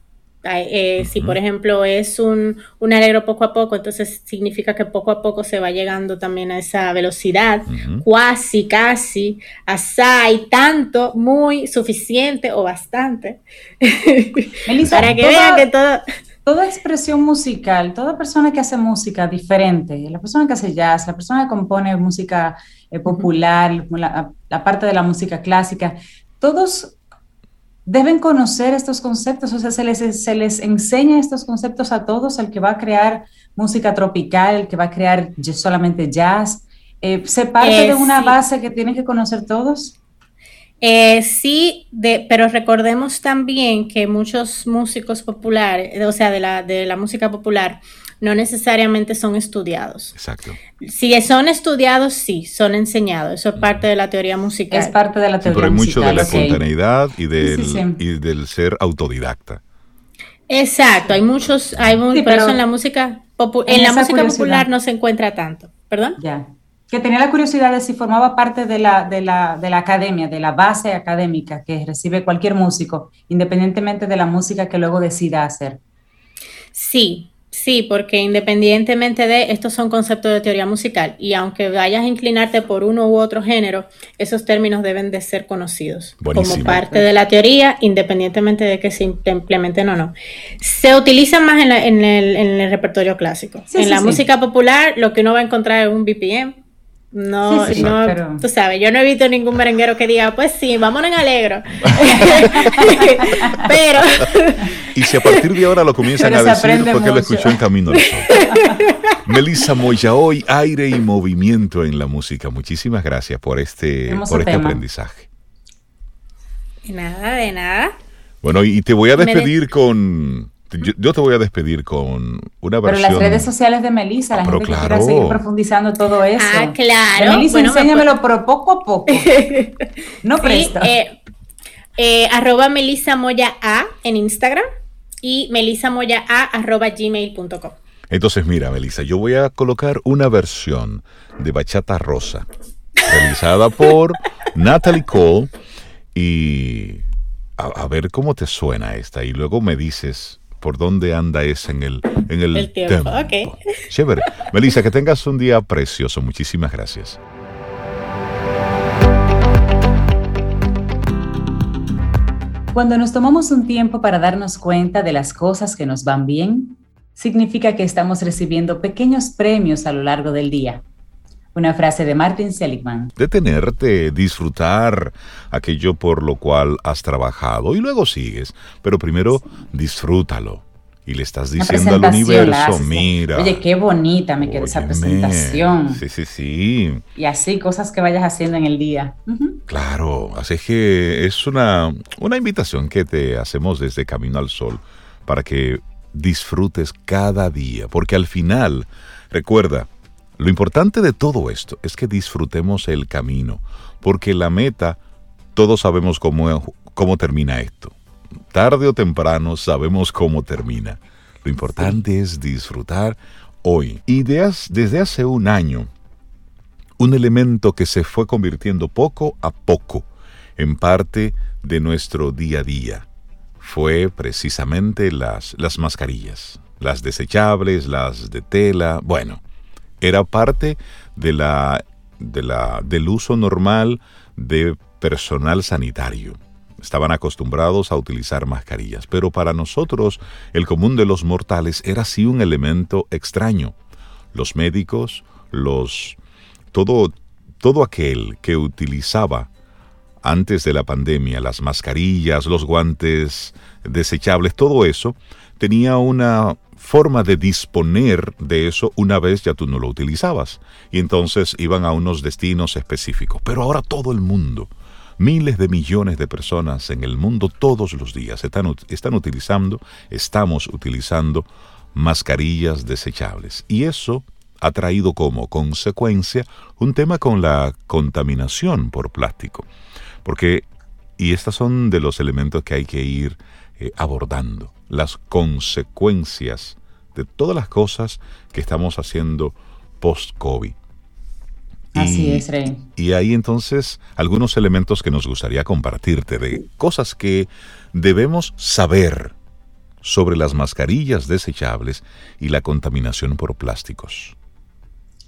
eh, si por ejemplo es un, un, alegro poco a poco, entonces significa que poco a poco se va llegando también a esa velocidad, cuasi, casi, asai, tanto, muy, suficiente o bastante. Para que vean que todo... Toda expresión musical, toda persona que hace música diferente, la persona que hace jazz, la persona que compone música eh, popular, la parte de la música clásica, todos deben conocer estos conceptos, o sea, se les, se les enseña estos conceptos a todos, el que va a crear música tropical, el que va a crear solamente jazz. Eh, ¿Se parte de una base que tienen que conocer todos? Eh, sí, de, pero recordemos también que muchos músicos populares, o sea, de la, de la música popular, no necesariamente son estudiados. Exacto. Si son estudiados, sí, son enseñados. Eso es parte de la teoría musical. Es parte de la teoría pero hay mucho de la espontaneidad y del, y del ser autodidacta. Exacto, hay muchos, hay muy, pero eso en la música, en, la música popular no se encuentra tanto. ¿Perdón? Ya que tenía la curiosidad de si formaba parte de la, de, la, de la academia, de la base académica que recibe cualquier músico, independientemente de la música que luego decida hacer. Sí, sí, porque independientemente de, estos son conceptos de teoría musical y aunque vayas a inclinarte por uno u otro género, esos términos deben de ser conocidos como parte de la teoría, independientemente de que se implementen o no. Se utilizan más en, en, el, repertorio clásico. en la música popular, lo que uno va a encontrar es un BPM, no, no, tú sabes, yo no he visto ningún merenguero que diga, pues sí, vámonos en alegro. pero. Y si a partir de ahora lo comienzan a decir, porque lo escuchó en Camino al Sol. Melissa Moya, hoy aire y movimiento en la música. Muchísimas gracias por este, por este aprendizaje. De nada, de nada. Bueno, y te voy a despedir con yo, te voy a despedir con una versión. Pero las redes sociales de Melissa, la ah, gente que quiera seguir profundizando todo eso. Ah, claro. Melissa, enséñamelo, pero poco a poco. no presto. Eh, eh, arroba Melissa Moya A en Instagram y Moya A arroba gmail.com. Entonces, mira, Melissa, yo voy a colocar una versión de Bachata Rosa, realizada por Natalie Cole, y a, ver cómo te suena esta. Y luego me dices por dónde anda ese en el, en el, tiempo. Okay. Chévere. Melissa, que tengas un día precioso. Muchísimas gracias. Cuando nos tomamos un tiempo para darnos cuenta de las cosas que nos van bien, significa que estamos recibiendo pequeños premios a lo largo del día. Una frase de Martin Seligman. Detenerte, disfrutar aquello por lo cual has trabajado y luego sigues, pero primero disfrútalo. Y le estás diciendo al universo, mira. Oye, qué bonita me quedó esa presentación. Sí, sí, sí. Y así cosas que vayas haciendo en el día. Claro, así que es una, una invitación que te hacemos desde Camino al Sol para que disfrutes cada día, porque al final, recuerda, lo importante de todo esto es que disfrutemos el camino, porque la meta, todos sabemos cómo, cómo termina esto. Tarde o temprano sabemos cómo termina. Lo importante es disfrutar hoy. Ideas desde hace un año, un elemento que se fue convirtiendo poco a poco en parte de nuestro día a día fue precisamente las, las mascarillas, las desechables, las de tela, bueno, era parte de la, de la, del uso normal de personal sanitario. Estaban acostumbrados a utilizar mascarillas, pero para nosotros, el común de los mortales, era así un elemento extraño. Los médicos, los todo todo aquel que utilizaba antes de la pandemia las mascarillas, los guantes desechables, todo eso tenía una forma de disponer de eso una vez ya tú no lo utilizabas. Y entonces iban a unos destinos específicos. Pero ahora todo el mundo, miles de millones de personas en el mundo todos los días están, están utilizando, estamos utilizando mascarillas desechables. Y eso ha traído como consecuencia un tema con la contaminación por plástico. Porque, y estos son de los elementos que hay que ir eh, abordando las consecuencias de todas las cosas que estamos haciendo post-COVID. Así es, Rey. Y hay entonces algunos elementos que nos gustaría compartirte de cosas que debemos saber sobre las mascarillas desechables y la contaminación por plásticos.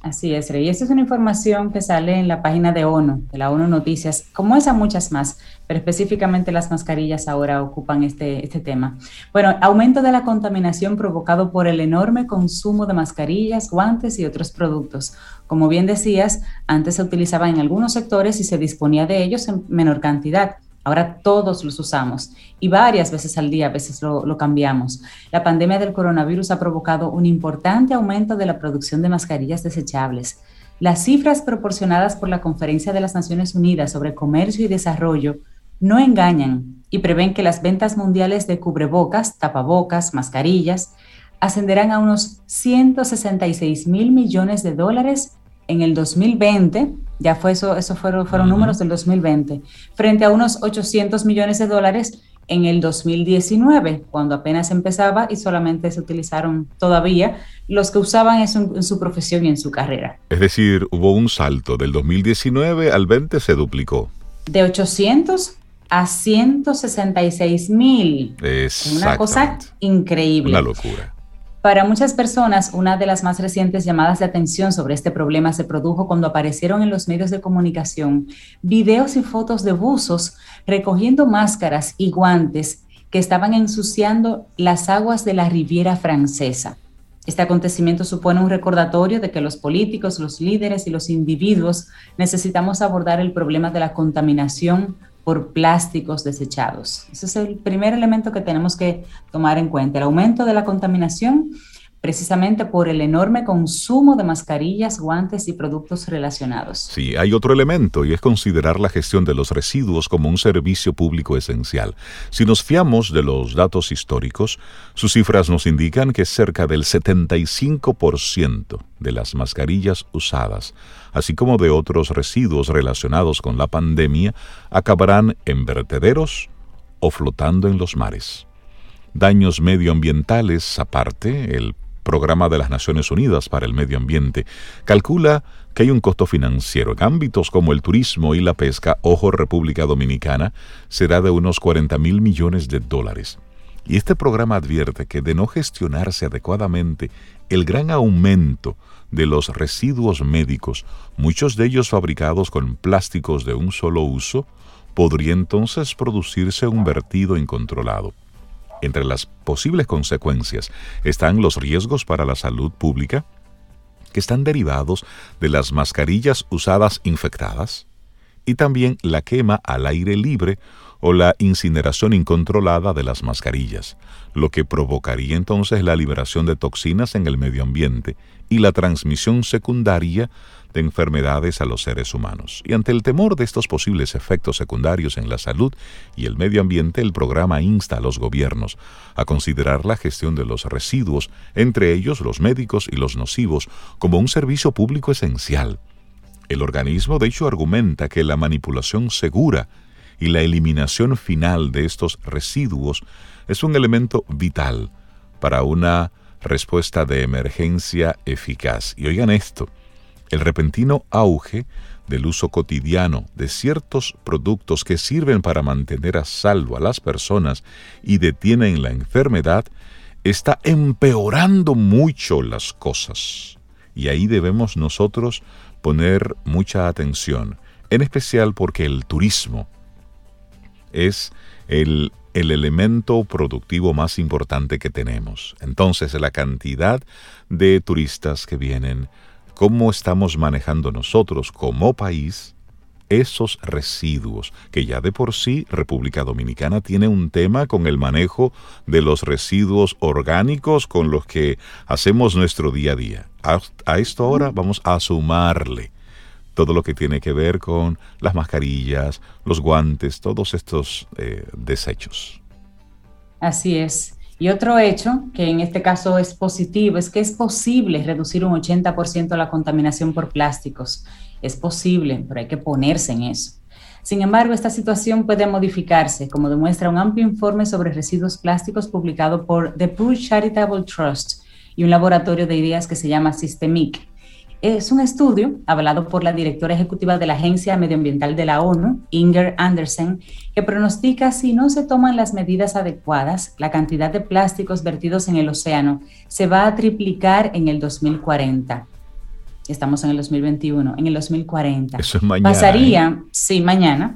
Así es, Rey. Esta es una información que sale en la página de ONU, de la ONU Noticias, como esa muchas más, pero específicamente las mascarillas ahora ocupan este, este tema. Bueno, aumento de la contaminación provocado por el enorme consumo de mascarillas, guantes y otros productos. Como bien decías, antes se utilizaban en algunos sectores y se disponía de ellos en menor cantidad. Ahora todos los usamos y varias veces al día a veces lo, cambiamos. La pandemia del coronavirus ha provocado un importante aumento de la producción de mascarillas desechables. Las cifras proporcionadas por la Conferencia de las Naciones Unidas sobre Comercio y Desarrollo no engañan y prevén que las ventas mundiales de cubrebocas, tapabocas, mascarillas ascenderán a unos 166 mil millones de dólares en el 2020, ya fue eso, eso fueron, fueron números del 2020, frente a unos 800 millones de dólares en el 2019, cuando apenas empezaba y solamente se utilizaron todavía los que usaban eso en, en, su profesión y en su carrera. Es decir, hubo un salto del 2019 al 20 se duplicó. De 800 a 166 mil. Una cosa increíble. Una locura. Para muchas personas, una de las más recientes llamadas de atención sobre este problema se produjo cuando aparecieron en los medios de comunicación videos y fotos de buzos recogiendo máscaras y guantes que estaban ensuciando las aguas de la Riviera Francesa. Este acontecimiento supone un recordatorio de que los políticos, los líderes y los individuos necesitamos abordar el problema de la contaminación por plásticos desechados. Ese es el primer elemento que tenemos que tomar en cuenta, el aumento de la contaminación precisamente por el enorme consumo de mascarillas, guantes y productos relacionados. Sí, hay otro elemento y es considerar la gestión de los residuos como un servicio público esencial. Si nos fiamos de los datos históricos, sus cifras nos indican que cerca del 75% de las mascarillas usadas, así como de otros residuos relacionados con la pandemia, acabarán en vertederos o flotando en los mares daños medioambientales aparte, el Programa de las Naciones Unidas para el Medio Ambiente, calcula que hay un costo financiero en ámbitos como el turismo y la pesca, ojo República Dominicana, será de unos 40 mil millones de dólares. Y este programa advierte que de no gestionarse adecuadamente el gran aumento de los residuos médicos, muchos de ellos fabricados con plásticos de un solo uso, podría entonces producirse un vertido incontrolado. Entre las posibles consecuencias están los riesgos para la salud pública, que están derivados de las mascarillas usadas infectadas, y también la quema al aire libre o la incineración incontrolada de las mascarillas, lo que provocaría entonces la liberación de toxinas en el medio ambiente y la transmisión secundaria de enfermedades a los seres humanos. Y ante el temor de estos posibles efectos secundarios en la salud y el medio ambiente, el programa insta a los gobiernos a considerar la gestión de los residuos, entre ellos los médicos y los nocivos, como un servicio público esencial. El organismo de hecho argumenta que la manipulación segura y la eliminación final de estos residuos es un elemento vital para una respuesta de emergencia eficaz. Y oigan esto, el repentino auge del uso cotidiano de ciertos productos que sirven para mantener a salvo a las personas y detienen la enfermedad está empeorando mucho las cosas. Y ahí debemos nosotros poner mucha atención, en especial porque el turismo es el, el elemento productivo más importante que tenemos. Entonces la cantidad de turistas que vienen, cómo estamos manejando nosotros como país esos residuos, que ya de por sí República Dominicana tiene un tema con el manejo de los residuos orgánicos con los que hacemos nuestro día a día. A, esto ahora vamos a sumarle todo lo que tiene que ver con las mascarillas, los guantes, todos estos eh, desechos. Así es. Y otro hecho, que en este caso es positivo, es que es posible reducir un 80% la contaminación por plásticos. Es posible, pero hay que ponerse en eso. Sin embargo, esta situación puede modificarse, como demuestra un amplio informe sobre residuos plásticos publicado por The Poor Charitable Trust y un laboratorio de ideas que se llama Systemic, es un estudio avalado por la directora ejecutiva de la Agencia Medioambiental de la ONU, Inger Andersen, que pronostica si no se toman las medidas adecuadas, la cantidad de plásticos vertidos en el océano se va a triplicar en el 2040. Estamos en el 2021, en el 2040. Eso es mañana. Pasaría, ¿eh? sí, mañana,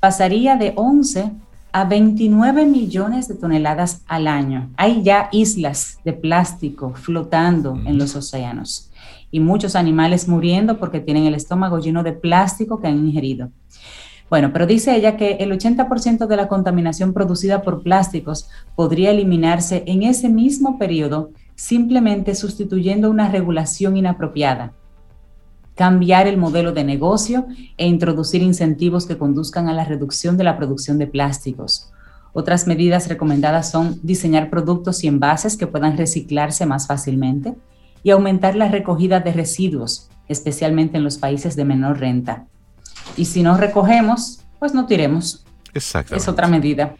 pasaría de 11 a 29 millones de toneladas al año. Hay ya islas de plástico flotando en los océanos y muchos animales muriendo porque tienen el estómago lleno de plástico que han ingerido. Bueno, pero dice ella que el 80% de la contaminación producida por plásticos podría eliminarse en ese mismo periodo simplemente sustituyendo una regulación inapropiada, cambiar el modelo de negocio e introducir incentivos que conduzcan a la reducción de la producción de plásticos. Otras medidas recomendadas son diseñar productos y envases que puedan reciclarse más fácilmente y aumentar la recogida de residuos, especialmente en los países de menor renta. Y si no recogemos, pues no tiremos. Exacto. Es otra medida.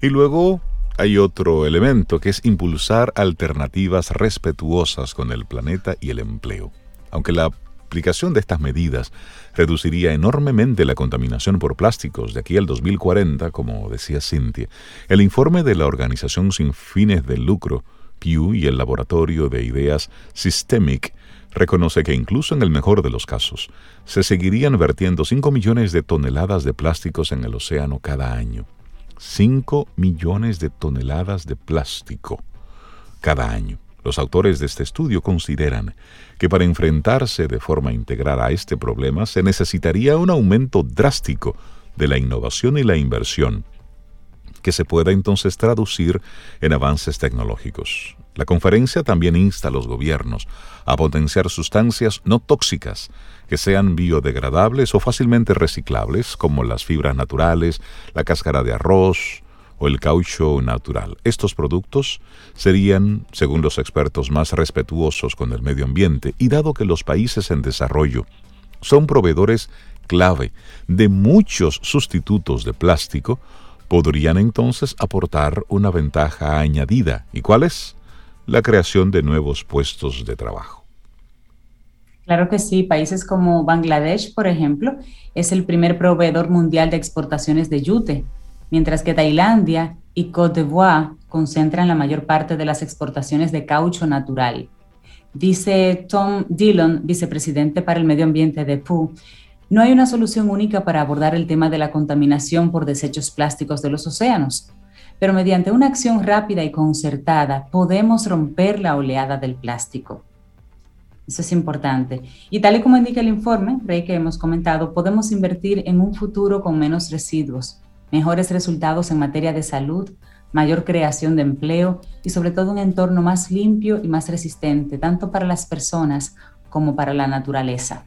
Y luego hay otro elemento que es impulsar alternativas respetuosas con el planeta y el empleo. Aunque la aplicación de estas medidas reduciría enormemente la contaminación por plásticos de aquí al 2040, como decía Cintia, el informe de la organización sin fines de lucro, Pew, y el laboratorio de ideas Systemic reconoce que incluso en el mejor de los casos, se seguirían vertiendo 5 millones de toneladas de plásticos en el océano cada año. 5 millones de toneladas de plástico cada año. Los autores de este estudio consideran que para enfrentarse de forma integral a este problema se necesitaría un aumento drástico de la innovación y la inversión, que se pueda entonces traducir en avances tecnológicos. La conferencia también insta a los gobiernos a potenciar sustancias no tóxicas que sean biodegradables o fácilmente reciclables, como las fibras naturales, la cáscara de arroz o el caucho natural. Estos productos serían, según los expertos, más respetuosos con el medio ambiente y dado que los países en desarrollo son proveedores clave de muchos sustitutos de plástico, podrían entonces aportar una ventaja añadida. ¿Y cuál es? la creación de nuevos puestos de trabajo. Claro que sí, países como Bangladesh, por ejemplo, es el primer proveedor mundial de exportaciones de yute, mientras que Tailandia y Côte d'Ivoire concentran la mayor parte de las exportaciones de caucho natural. Dice Tom Dillon, vicepresidente para el medio ambiente de PU, no hay una solución única para abordar el tema de la contaminación por desechos plásticos de los océanos pero mediante una acción rápida y concertada podemos romper la oleada del plástico. Eso es importante. Y tal y como indica el informe, Rey, que hemos comentado, podemos invertir en un futuro con menos residuos, mejores resultados en materia de salud, mayor creación de empleo y sobre todo un entorno más limpio y más resistente, tanto para las personas como para la naturaleza.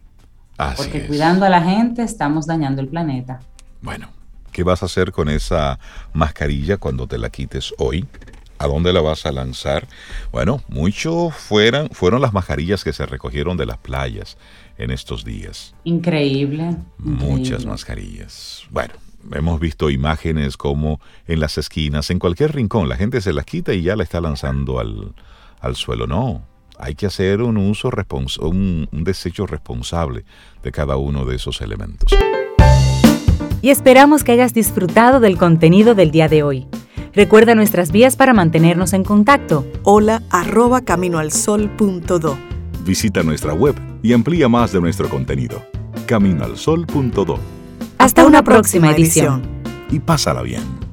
Porque cuidando a la gente estamos dañando el planeta. Bueno, ¿Qué vas a hacer con esa mascarilla cuando te la quites hoy? ¿A dónde la vas a lanzar? Bueno, mucho fueron, fueron las mascarillas que se recogieron de las playas en estos días. Increíble. Muchas mascarillas. Bueno, hemos visto imágenes como en las esquinas, en cualquier rincón, la gente se las quita y ya la está lanzando al, al suelo. No, hay que hacer un uso, un, un desecho responsable de cada uno de esos elementos y esperamos que hayas disfrutado del contenido del día de hoy. Recuerda nuestras vías para mantenernos en contacto. Hola arroba caminoalsol.do. Visita nuestra web y amplía más de nuestro contenido. Caminoalsol.do. Hasta, una, próxima, edición. Y pásala bien.